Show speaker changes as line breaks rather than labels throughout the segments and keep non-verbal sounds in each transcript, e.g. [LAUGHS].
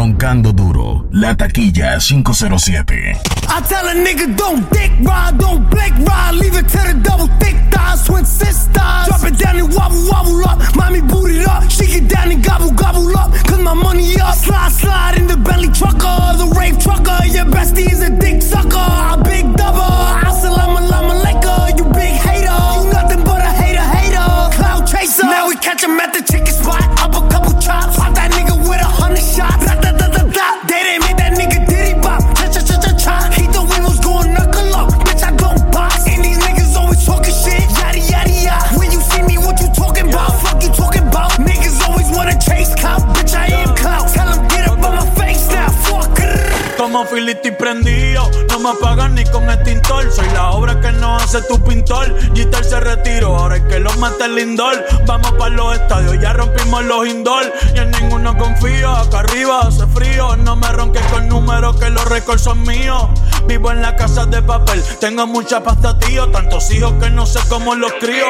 Roncando duro, la taquilla 507.
I tell a nigga don't dick ride, don't blick ride, leave it to the double thick thighs, twin sisters. Drop it down and wobble wobble up, mommy boot it up, shake it down and gobble gobble up, cause my money up. Slide slide in the belly trucker, the rave trucker, your bestie is a dick sucker, a big double. Assalamu alaikum, you big hater, nothing but a hater hater, cloud chaser. Now we catch him at the chicken spot, up a couple chops, pop that a hundred shots. Da, da, da, da, da. They didn't make that nigga diddy bop, cha cha cha cha cha. He thought we was going knuckle up, bitch I don't box. And these niggas always talking shit, yada yada yada. When you see me, what you talking about? Fuck you talking about? Niggas always wanna chase clout, bitch I am clout. Tell 'em get up on my face now, fuck it.
Como filito y prendido, no me apagan ni con extintor. Soy la obra que no hace tu pintor. Gitar se retiró, ahora es que los mate el lindor. Vamos para los estadios, ya rompimos los indoor. Y en ninguno confío, acá arriba hace frío. No me ronques con números que los récords son míos. Vivo en la casa de papel, tengo mucha pasta, tío. Tantos hijos que no sé cómo los crío.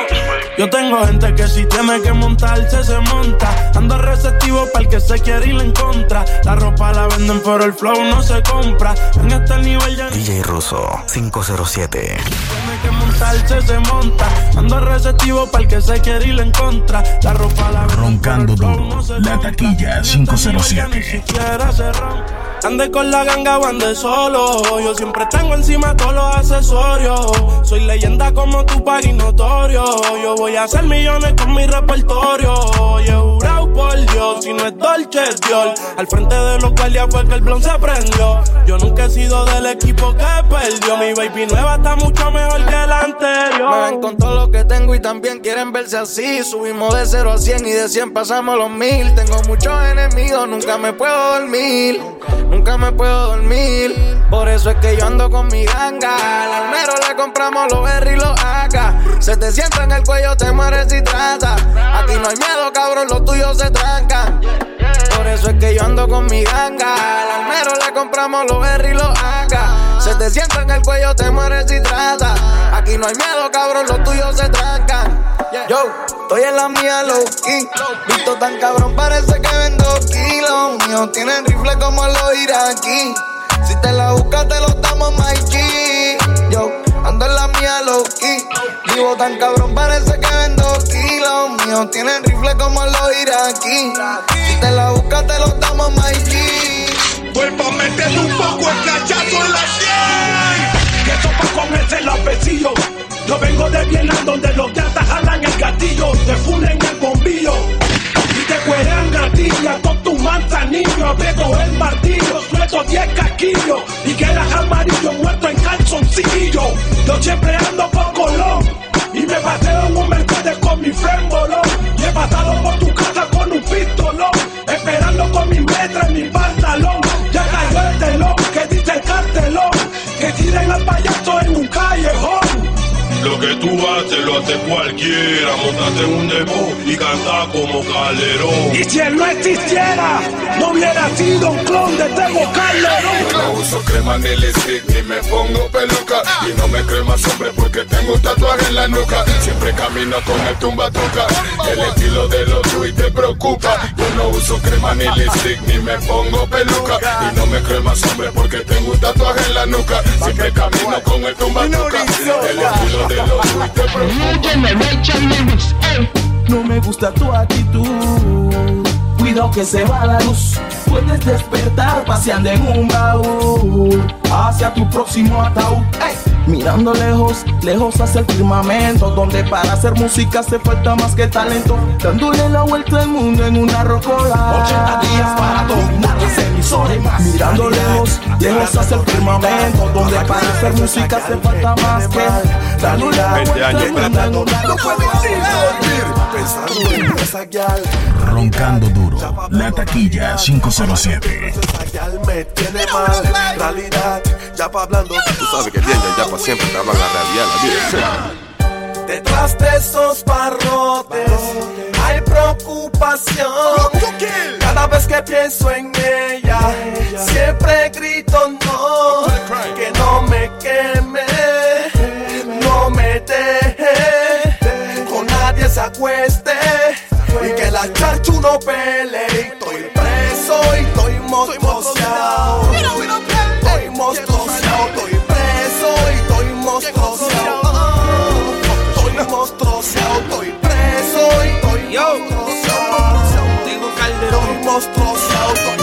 Yo tengo gente que si tiene que montarse, se monta. Ando receptivo para el que se quiere ir en contra. La ropa la venden, pero el flow no se compra. En este nivel ya
DJ Russo 507.
tiene que montarse, se monta. Ando receptivo para el que se quiere ir en contra. La ropa la
Roncando duro, la taquilla
En este nivel ya
507.
ni siquiera se ronca. Ande con la ganga o ande solo. Yo siempre tengo encima todos los accesorios. Soy leyenda como tu y notorio. Yo voy a hacer millones con mi repertorio. Y he jurado por Dios, si no es Dolce, es Dior. Al frente de los guardias fue que el blon se prendió. Yo nunca he sido del equipo que perdió. Mi baby nueva está mucho mejor que la anterior.
Me ven con todo lo que tengo y también quieren verse así. Subimos de 0 a 100 y de 100 pasamos los mil. Tengo muchos enemigos, nunca me puedo dormir. Nunca me puedo dormir. Por eso es que yo ando con mi ganga. Al almero le compramos los berry y los AK. Se te sienta en el cuello, te mueres si trata. Aquí no hay miedo, cabrón, los tuyos se Por eso es que yo ando con mi ganga. Al almero le compramos los berry y los AK. Se te sienta en el cuello, te mueres si trata. Aquí no hay miedo, cabrón, los tuyos se trancan. Yo, estoy en la mía low key. Visto tan cabrón, parece que vendo kilos. Míos tienen rifle como los iraquí. Si te la buscas, te lo damos, G. Yo, ando en la mía low key. Vivo tan cabrón, parece que vendo kilos. Míos tienen rifle como los iraquí. Si te la buscas, te lo damos, G.
Vuelvo a meterle un poco el cachazo en la 100. Que sopa con ese lapecillo. Yo vengo de Vietnam donde los gatas jalan el gatillo, te funen el bombillo. Y te cueran gatilla con tu manzanillo. Aprieto el martillo, suelto 10 casquillos. Y quedas amarillo muerto en Yo siempre ando por Colón. Y me paseo en un Mercedes con mi bolón. Y he pasado por tu casa con un pistolón. Esperando con mi metra en mi pantalón. Ya cayó el telón que dice el cartelón. Que tiren al payaso en un callejón.
Lo que tú haces lo hace cualquiera. Montate en un demo y canta como calderón.
Y si él no existiera, no hubiera sido un clon de Tego Calderón.
No uso crema ni lipstick ni me pongo peluca. Y no me creo más hombre porque tengo un tatuaje en la nuca. Siempre camino con el tumba toca El estilo de los tweets te preocupa. Yo no uso crema ni lipstick ni me pongo peluca. Y no me creo más hombre porque tengo un tatuaje en la nuca. Siempre camino con el tumba toca El estilo de los tweets te preocupa.
No me gusta tu actitud. Cuidado que se va la luz. Puedes despertar paseando en un baúl hacia tu próximo ataúd. ¡Ey! Mirando lejos, lejos hacia el firmamento, donde para hacer música hace falta más que talento. Dándole la vuelta al mundo en una rocola. 80 días para dominar las emisoras. Mirando lejos, lejos hacia el firmamento, donde para hacer música hace falta más que dándole la
20
vuelta
años
al mundo en una rocola.
Pensando en esa gal,
Roncando duro, la taquilla 507.
esa gal me tiene mal. Realidad, ya pa' hablando. Tú sabes que bien, ya pa' siempre te hablan la realidad, la vida. Detrás de esos barrotes hay preocupación. Cada vez que pienso en ella, siempre grito no. Que no me queme, no me deje, con nadie se acueste la charcha uno pelea. Estoy preso y estoy
mostrociao. Estoy
mostrociao, estoy preso y estoy mostrociao. Estoy mostrociao, estoy preso y estoy mostrociao. Digo Calderón. Estoy
mostrociao,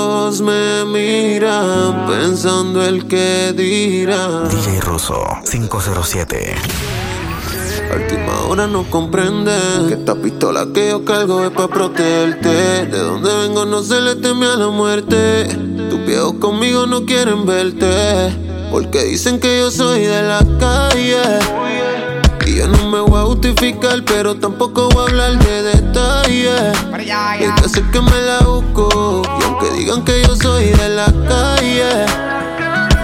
ojos me miran pensando el que dirá.
DJ Russo 507.
A última hora no comprende que esta pistola que yo cargo es para protegerte. De donde vengo no se le teme a la muerte. Tus viejos conmigo no quieren verte. Porque dicen que yo soy de la calle. Y yo no me voy a justificar, pero tampoco voy a hablar de detalles. Hay que hacer que me la busco. Digan que yo soy de la calle.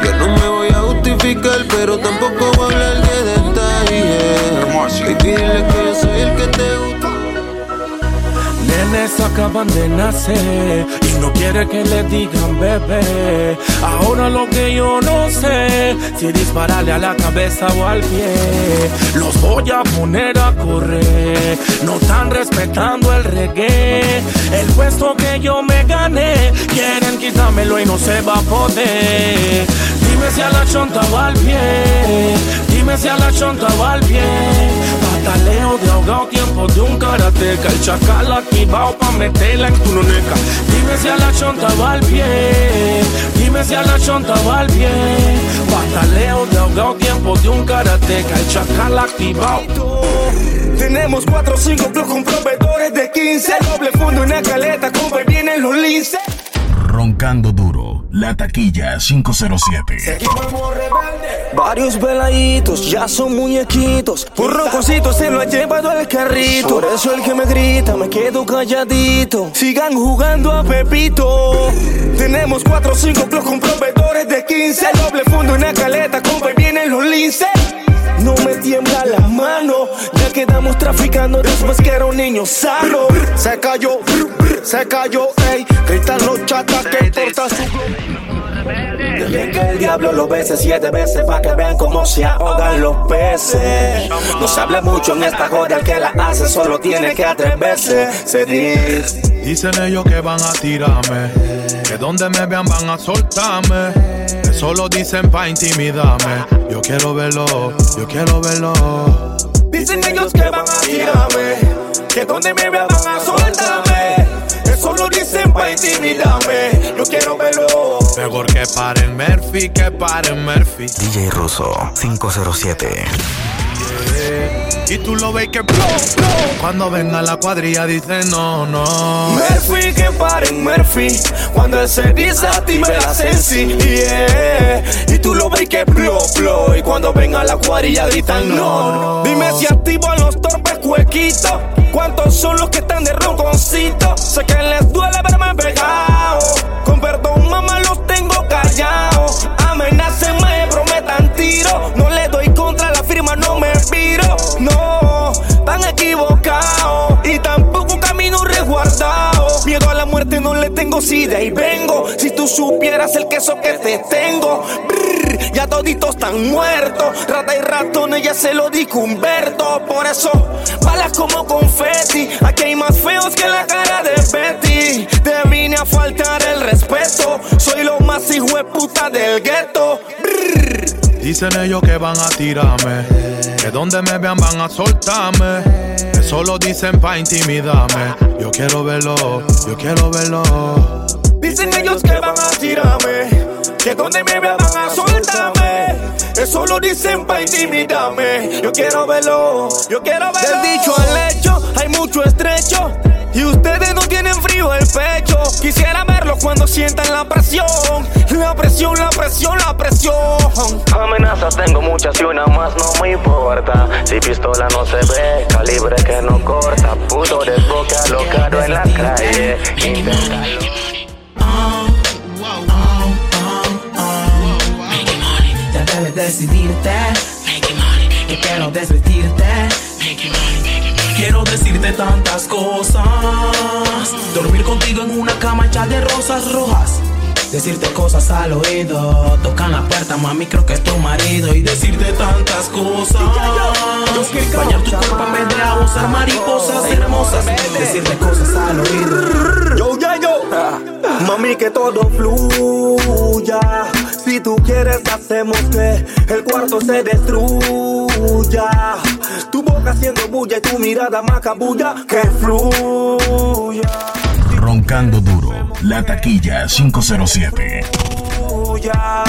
Yo no me voy a justificar, pero tampoco voy a hablar de detalles. Y dile que yo soy el que te gusta.
Acaban de nacer y no quiere que le digan bebé. Ahora lo que yo no sé, si dispararle a la cabeza o al pie. Los voy a poner a correr, no están respetando el reggae. El puesto que yo me gané, quieren quitármelo y no se va a poder. Dime si a la chonta va al pie, dime si a la chonta va al pie. Pataleo de ahogado, tiempo de un karateca. El chacal activado pa' meterla en tu noneca. Dime si a la chonta va al pie. Dime si a la chonta va al pie. Pataleo de ahogado, tiempo de un karateca. El chacal activado.
Tenemos 4 o 5 clubs con proveedores de 15. Doble fondo una caleta, compra vienen los linces.
Roncando duro, la taquilla 507.
Varios veladitos ya son muñequitos. Un ronconcito se lo ha llevado al carrito. Por eso el que me grita me quedo calladito. Sigan jugando a Pepito. Tenemos 4 o 5 clubs con proveedores de 15. Doble fondo y una caleta, compra vienen los linces. No me tiembla la mano, ya quedamos traficando después que era un niño sano. Se cayó, se cayó, ey, gritan los chatas que importa su Dejen que el diablo lo bese siete veces para que vean cómo se ahogan los peces. No se habla mucho en esta joda, el que la hace solo tiene que atreverse. Se dice.
Dicen ellos que van a tirarme, que donde me vean van a soltarme. Eso lo dicen pa' intimidarme. Yo quiero verlo, yo quiero verlo.
Dicen ellos que van a tirarme, que donde me vean van a soltarme. Eso lo dicen pa' intimidarme. Yo quiero verlo.
Mejor que paren Murphy, que paren Murphy.
DJ Russo 507.
Y tú lo ves que blow, blow. Cuando venga la cuadrilla dice no, no.
Murphy, que paren Murphy Cuando él se desactive la sensi yeah. Y tú lo ves que blow, blow Y cuando venga la cuadrilla gritan no, no Dime si activo a los torpes cuequitos ¿Cuántos son los que están de ronconcito? Sé que les duele verme pegado No le tengo, si de ahí vengo. Si tú supieras el queso que te tengo. Brrr, Ya toditos están muertos. Rata y ratones ya se lo dijo Humberto. Por eso, balas como confeti. Aquí hay más feos que la cara de Betty. Te vine a faltar el respeto. Soy lo más hijo de puta del gueto.
Dicen ellos que van a tirarme, que donde me vean van a soltarme. Eso lo dicen pa' intimidarme. Yo quiero verlo, yo quiero verlo.
Dicen ellos que van a tirarme, que donde me vean van a soltarme. Eso lo dicen pa' intimidarme. Yo quiero verlo, yo quiero verlo. Del dicho al hecho, hay mucho estrecho. Y ustedes no tienen frío el pecho. Quisiera verlo cuando sientan la presión. La presión, la presión, la presión.
Amenazas tengo muchas y una más no me importa. Si pistola no se ve, calibre que no corta. Puto desboca lo caro en la calle. Inténtalo.
Debes decidirte. Que quiero desvestirte. Quiero decirte tantas cosas. Dormir contigo en una cama hecha de rosas rojas.
Decirte cosas al oído. Tocan la puerta, mami, creo que es tu marido. Y decirte tantas cosas. Bañar tu cuerpo en vez de abusar mariposas hermosas. Decirte cosas al oído.
Yo, ya, yo. Mami, que todo fluya. Si tú quieres, hacemos que el cuarto se destruya. Tu boca haciendo bulla y tu mirada macabulla. Que fluya.
Roncando duro, la taquilla 507.
Bulla.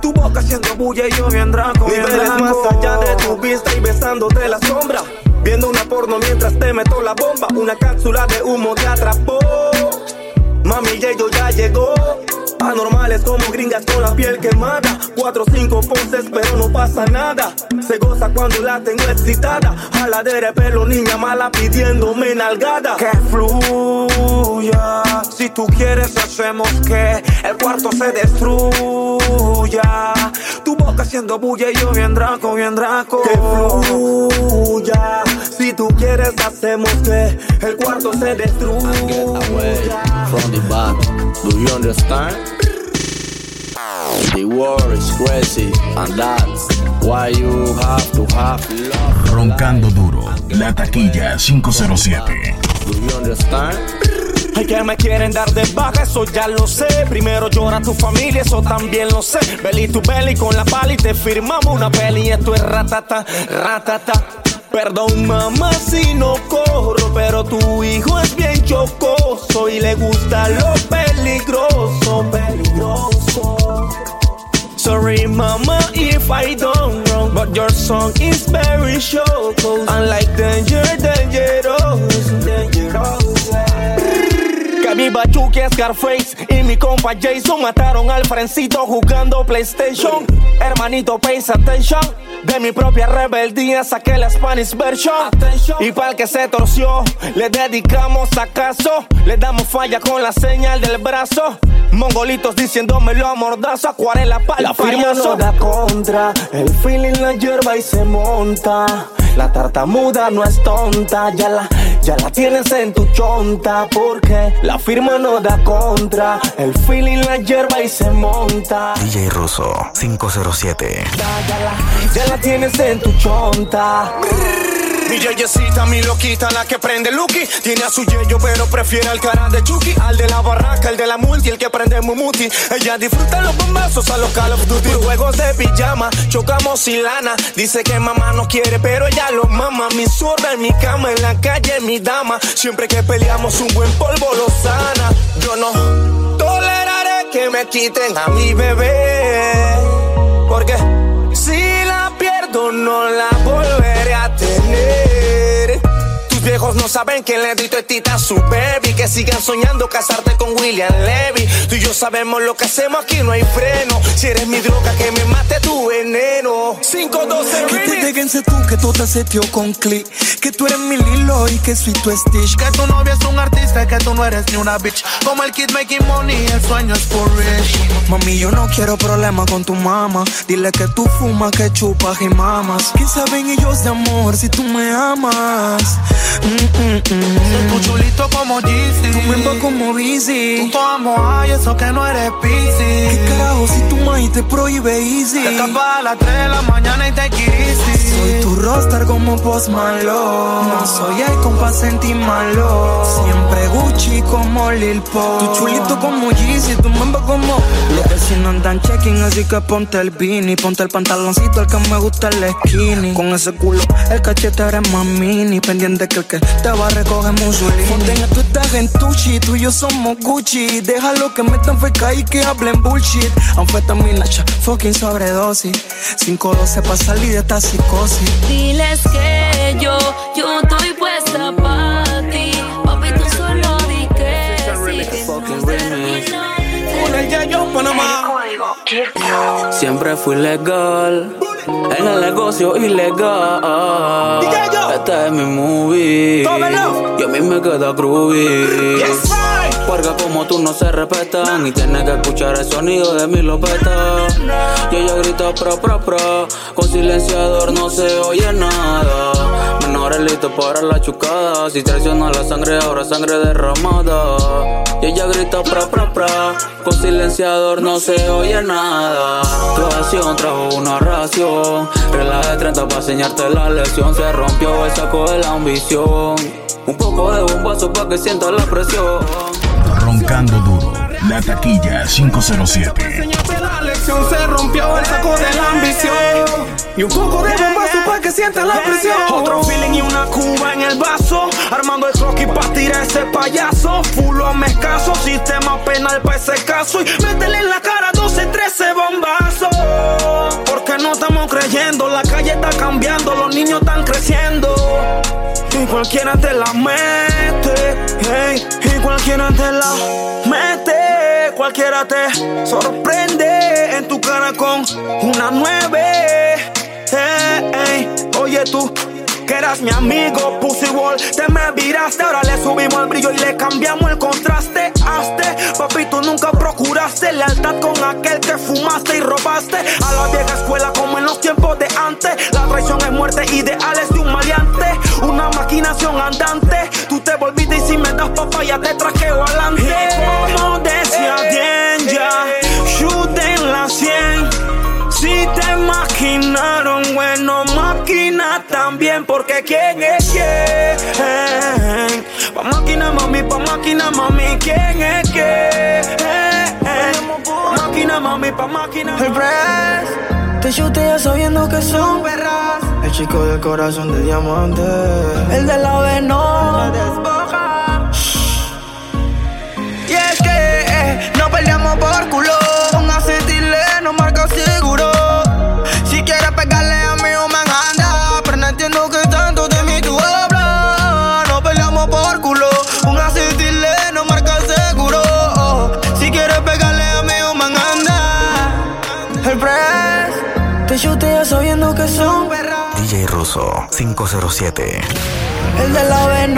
Tu boca haciendo bulla y yo bien draco. Niveles más allá de tu vista y besándote la sombra. Viendo una porno mientras te meto la bomba. Una cápsula de humo te atrapó. Mami, ya yo ya llegó. Anormales como gringas con la piel quemada. Cuatro cinco poses, pero no pasa nada. Se goza cuando la tengo excitada. Jaladera de pelo, niña mala pidiéndome nalgada. Que fluya. Si tú quieres, hacemos que el cuarto se destruya. Tu boca haciendo bulla y yo bien draco, bien draco. Que fluya. Si tú quieres, hacemos que el cuarto se destruya.
from the back. Do you understand? The world is crazy, and that's why you have to have love.
Roncando duro, la taquilla 507.
Do you understand?
Ay, que me quieren dar de baja, eso ya lo sé. Primero llora tu familia, eso también lo sé. Belly tu belly con la pala y te firmamos una peli. Esto es ratata, ratata. Perdón, mamá, si no corro, pero tu hijo es bien chocoso y le gusta lo peligroso, peligroso. Sorry, mama, if I done wrong, but your song is very choco. Unlike danger, dangerous, dangerous. Mi Bachuki Scarface y mi compa Jason mataron al frencito jugando PlayStation. Hermanito, pays attention. De mi propia rebeldía saqué la Spanish version. Y para el que se torció, le dedicamos acaso. Le damos falla con la señal del brazo. Mongolitos diciéndomelo a mordazo, acuarela para La firma no da contra, el feeling la hierba y se monta. La tartamuda no es tonta, ya la, ya la tienes en tu chonta. Porque la firma no da contra, el feeling la hierba y se monta.
DJ Russo 507.
Ya la, ya la tienes en tu chonta. Mi yeyecita, mi loquita, la que prende Lucky. Tiene a su yeyo, pero prefiere al cara de Chucky. Al de la barraca, el de la multi, el que prende Mumuti. Ella disfruta los bombazos a los Call of Duty. Juegos de pijama, chocamos sin lana. Dice que mamá no quiere, pero ella lo mama. Mi zurda en mi cama, en la calle, mi dama. Siempre que peleamos, un buen polvo lo sana. Yo no toleraré que me quiten a mi bebé. Porque si la pierdo, no la volveré viejos no saben que le di tita a su baby. Que sigan soñando casarte con William Levy. Tú y yo sabemos lo que hacemos aquí, no hay freno. Si eres mi droga, que me mate tu veneno. 512
Que te déjense tú, que todo se dio con click. Que tú eres mi Lilo y que soy tu Stitch.
Que tu novia es un artista que tú no eres ni una bitch. Como el kid making money, el sueño es for rich.
Mami, yo no quiero problemas con tu mamá. Dile que tú fumas, que chupas y mamas. ¿Qué saben ellos de amor si tú me amas? Mm-mm. Mm, mm, mm.
Tú chulito como Jeezy.
Tú me como Busy.
Tú amo ay, eso que no eres busy.
¿Qué carajo si tu maíz te prohíbe easy?
Te escapas a las 3 de la mañana y te easy.
Soy tu roster como Post Malone. No soy el compa sentí malo. Siempre Gucci como Lil Pop. Tu chulito como Yeezy, tu mambo como. Los vecinos andan checking, así que ponte el beanie. Ponte el pantaloncito, el que me gusta el skinny. Con ese culo, el cachete eres más mini. Pendiente que el que te va a recoger Mussolini. Fontaine, tú estás en Tucci, tú y yo somos Gucci. Déjalo que metan feca y que hablen bullshit. Anfetamina, cha, fucking sobredosis. 512 para salir de esta psicosis.
Diles que yo, yo estoy puesta pa' ti. Papi, tú solo di que sí.
Con el Yayo Panamá.
Siempre fui legal. En el negocio ilegal. Este es mi movie. Y a mí me queda groovy. Porque como tú no se respetan. Y tienes que escuchar el sonido de mi lopeta. Y ella grita pro pro pro. Con silenciador no se oye nada. Menores listos para la chucada. Si traiciona la sangre, ahora sangre derramada. Y ella grita pra pra pra. Con silenciador no se oye nada. Creación trajo una ración. Regla de 30 para enseñarte la lección. Se rompió el saco de la ambición. Un poco de bombazo para que sienta la presión.
Roncando duro, la taquilla 507.
La lección se rompió el saco de la ambición. Y un poco de bombazo para que sienta la presión. Otro feeling y una cuba en el vaso. Armando el croquis para tirar ese payaso. Fulo a escaso, sistema penal para ese caso. Y métele en la cara 12, 13 bombazos. Porque no estamos creyendo, la calle está cambiando, los niños están creciendo. Y cualquiera te la mete, hey, y cualquiera te la mete, cualquiera te sorprende en tu cara con una nueve. Tú, que eras mi amigo, Pussy Wall, te me viraste, ahora le subimos el brillo y le cambiamos el contraste. Hazte, papi, tú nunca procuraste lealtad con aquel que fumaste y robaste. A la vieja escuela como en los tiempos de antes, la traición es muerte, ideales de un maleante, una maquinación andante. Tú te volviste y si me das papaya te traqueo adelante. Porque quién es quién. Pa' máquina, mami, pa' máquina, mami, quién es quién. Pa' máquina, mami, pa' máquina.
El press te chutea sabiendo que son perras. El chico del corazón de diamante. El de la desboja. Y es que eh, no peleamos por culo. Un acetileno marca seguro.
507.
El de la B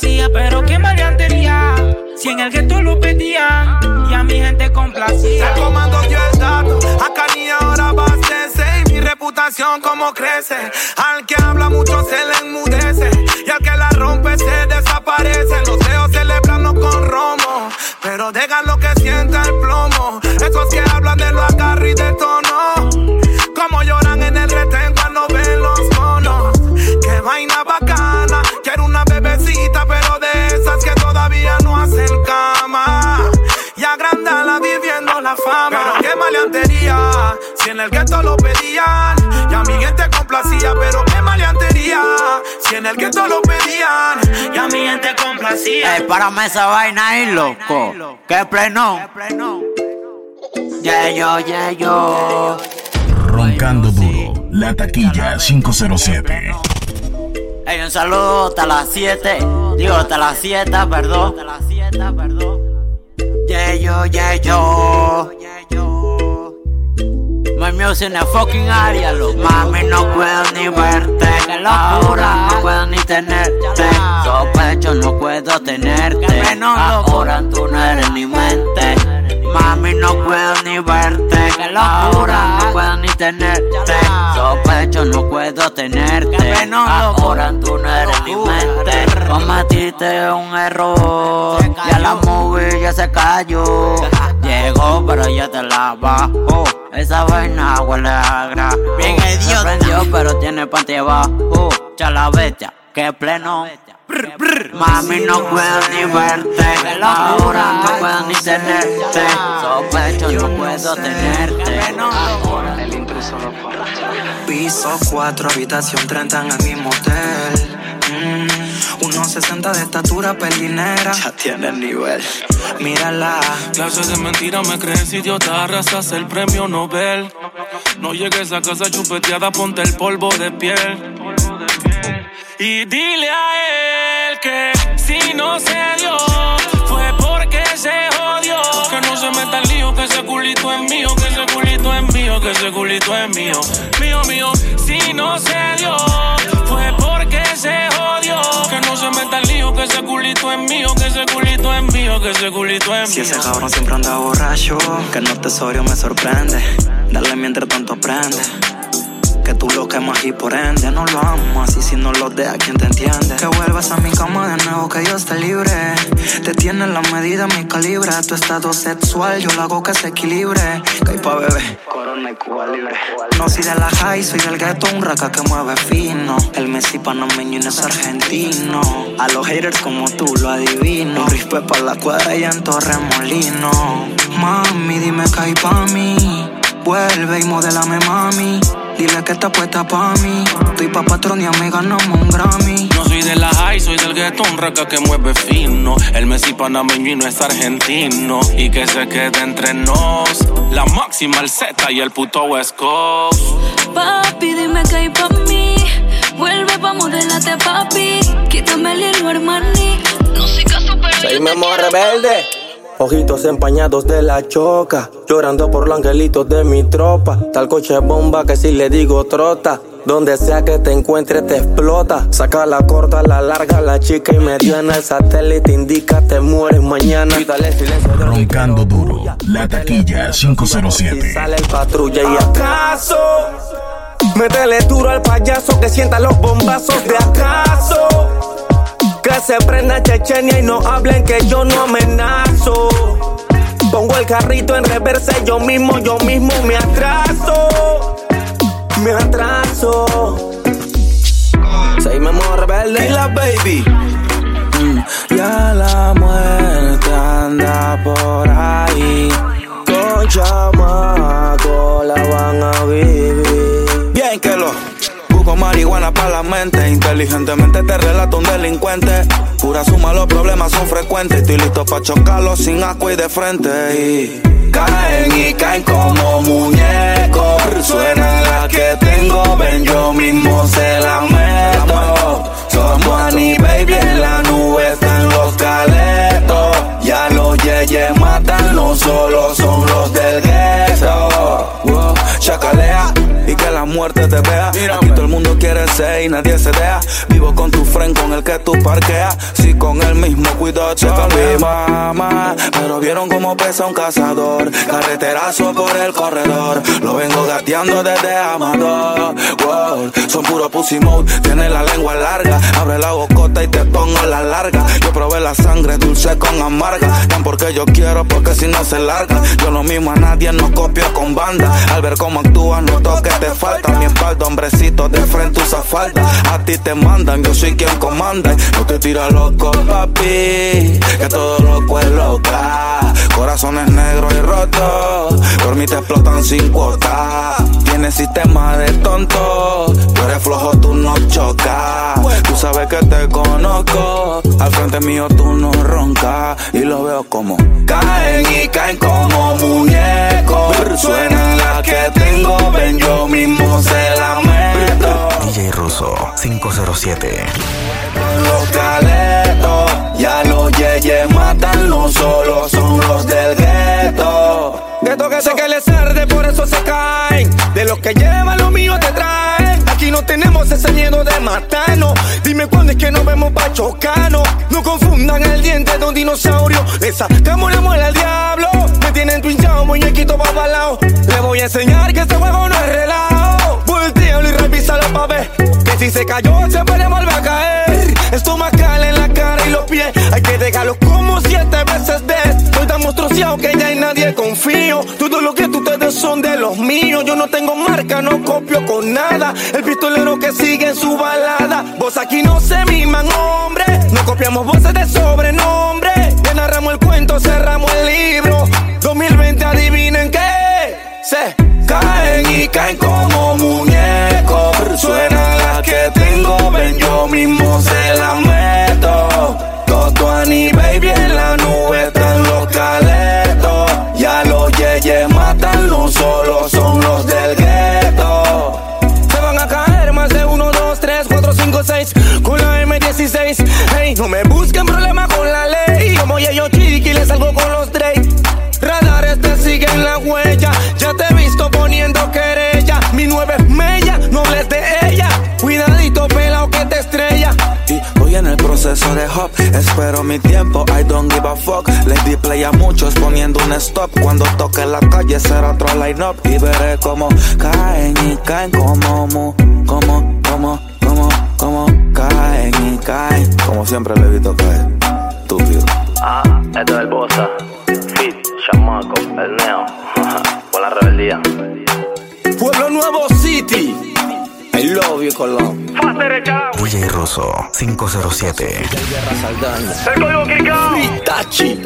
Pero
qué maleantería, si en el gueto lo pedían y a mi gente complacía.
Comando yo el dato, acá ni ahora abastece y mi reputación como crece. Al que habla mucho se le enmudece y al que la rompe se desaparece. Los dedos celebrando con romo, pero déjalo que todavía no hacen cama. Y agrandala viviendo la fama. Pero qué maleantería, si en el gueto lo pedían. Y a mi gente complacía, pero qué maleantería, si en el gueto lo pedían.
Y a mi gente complacía.
Ey, párame esa vaina ahí, loco. Que pleno. Yeah, yo, yeah, yo.
Roncando duro, la taquilla 507.
Ey, un saludo hasta las 7. Digo, hasta las 7, perdón. Yeah, yo, yeah, yo. My music en fucking área, loco. Mami, no puedo ni verte. Ahora no puedo ni tenerte. Sospecho, no puedo tenerte. Ahora tú no eres mi mente. Mami, no puedo ni verte. Ahora no puedo ni tenerte. Sospecho, no puedo tenerte. Ahora tú no eres mi mente. Cometiste un error. Ya la movie ya se cayó. [LAUGHS] Llegó, pero ya te la bajo. Esa vaina huele a gra. Bien idiota. prendió, pero tiene panty abajo. Chala bestia, que pleno. Mami, no puedo ni verte. Ahora no puedo ni tenerte. Sospecho, no puedo tenerte. Ahora el intruso no
Piso 4, habitación 30 en el mismo hotel. Mm, 1.60 de estatura, pelinera. Ya tiene el nivel. Mírala.
Clases de mentira me crees idiota, arrasas el premio Nobel. No llegues a casa chupeteada, ponte el polvo de piel. Y dile a él que si no se dio, que ese
culito es mío. Mío, mío, si no se dio, fue porque se jodió. Que no se meta el lío, que ese culito es mío, que ese culito es mío, que ese culito es
Si
mío.
ese cabrón siempre anda borracho, que no tesorio me sorprende. Dale mientras tanto aprende. Que tú lo quemas y por ende no lo amas. Y si no lo dejas, ¿quién te entiende? Que vuelvas a mi cama de nuevo, que Dios te libre. Te tiene la medida, mi calibre. Tu estado sexual, yo lo hago que se equilibre. Hay pa' bebé. Corona y Cuba libre. No soy de la high, soy del gueto, un raca que mueve fino. El Messi panameño y no es argentino. A los haters como tú lo adivino. Un rispe pa' la cuadra y en Torremolino. Mami, dime que hay pa' mí. Vuelve y modélame, mami. Dile que está puesta pa' mí. Estoy pa' patrón y a mí ganamos un Grammy.
No soy de la high, soy del gueto, un raca que mueve fino. El Messi panameño y no es argentino. Y que se quede entre nos. La máxima, el Z y el puto West Coast.
Papi, dime que hay pa' mí. Vuelve pa' modelarte, papi. Quítame el hilo, Armani. No soy caso, pero
Soy
yo te
rebelde. Ojitos empañados de la choca, llorando por los angelitos de mi tropa. Tal coche bomba que si le digo trota. Donde sea que te encuentre te explota. Saca la corta, la larga, la chica y mediana. El satélite indica te mueres mañana. Dale silencio de
Roncando duro. La taquilla 507.
Sale el patrulla y acaso. Métele duro al payaso que sienta los bombazos de acaso. Que se prenda Chechenia y no hablen que yo no amenazo. Pongo el carrito en reversa y yo mismo, yo mismo me atraso. Me atraso. Soy Memo rebelde. Y la baby. Mm, Ya la muerte anda por ahí. Con chamaco la van a vivir. Marihuana para la mente. Inteligentemente te relato un delincuente. Pura suma, los problemas son frecuentes. Estoy listo para chocarlos sin asco y de frente. Y caen y caen como muñecos. Suena la que tengo, ven, yo mismo se la meto. Somos Annie Baby en la nube están los caletos. Ya los yeyes matan, no solo son los del gueto. Chacalea y que la muerte te vea. Todo el mundo quiere ser y nadie se deja. Vivo con tu friend con el que tú parqueas. Si con el mismo cuidado checa mi mamá. Pero vieron cómo pesa un cazador. Carreterazo por el corredor. Lo vengo gateando desde Amador. Wow, son puro pussy mode. Tiene la lengua larga. Abre la bocota y te pongo la larga. Yo probé la sangre dulce con amarga. Tan porque yo quiero, porque si no se larga. Yo lo mismo a nadie, no copio con banda. Al ver cómo actúas, noto que te falta. Mi espalda, hombrecito, de frente usa falda. A ti te yo soy quien comanda. No te tira loco, papi. Que todo loco es loca. Corazones negros y rotos. Por mí te explotan sin cuota. Tienes sistema de tonto. Tú eres flojo, tú no chocas. Tú sabes que te conozco. Al frente mío tú no roncas. Y lo veo como caen y caen como muñecos.
507.
Los caletos, ya los yeyes matan, no solo son los del gueto. Gueto que sé que les arde, por eso se caen. De los que llevan lo mío te traen. Aquí no tenemos ese miedo de matarnos. Dime cuándo es que nos vemos pa' chocarnos. No confundan el diente de un dinosaurio. Le sacamos la muela al diablo. Me tienen twinchado, muñequito babalao. Le voy a enseñar que este juego no es relajo. Revísalo pa' ver. Que si se cayó, se puede volver a caer. Estomacal en la cara y los pies. Hay que dejarlo como siete veces de. Estoy tan monstruoso que ya en nadie confío. Todo lo que tú te des son de los míos. Yo no tengo marca, no copio con nada. El pistolero que sigue en su balada. Vos aquí no se miman, hombre. No copiamos voces de sobrenombre. Ya narramos el cuento, cerramos el libro. 2020, adivinen qué. Se caen y caen como muñecos. Mismo
proceso de hop, espero mi tiempo, I don't give a fuck. Les di play a muchos poniendo un stop. Cuando toque la calle será otro line up. Y veré cómo caen y caen como mu, como, como, como, como caen y caen. Como siempre le he visto caer, estúpido.
Ah, esto es el Bosa, Fit, Chamaco, el Neo, [LAUGHS] por la rebeldía.
Pueblo Nuevo City. I love you, Colón.
DJ Rosso 507.
El código Kikao.
Itachi.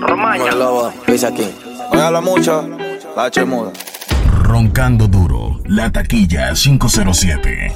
Romaña.
lobo, dice aquí. No habla mucho, la H muda.
Roncando duro, la taquilla 507.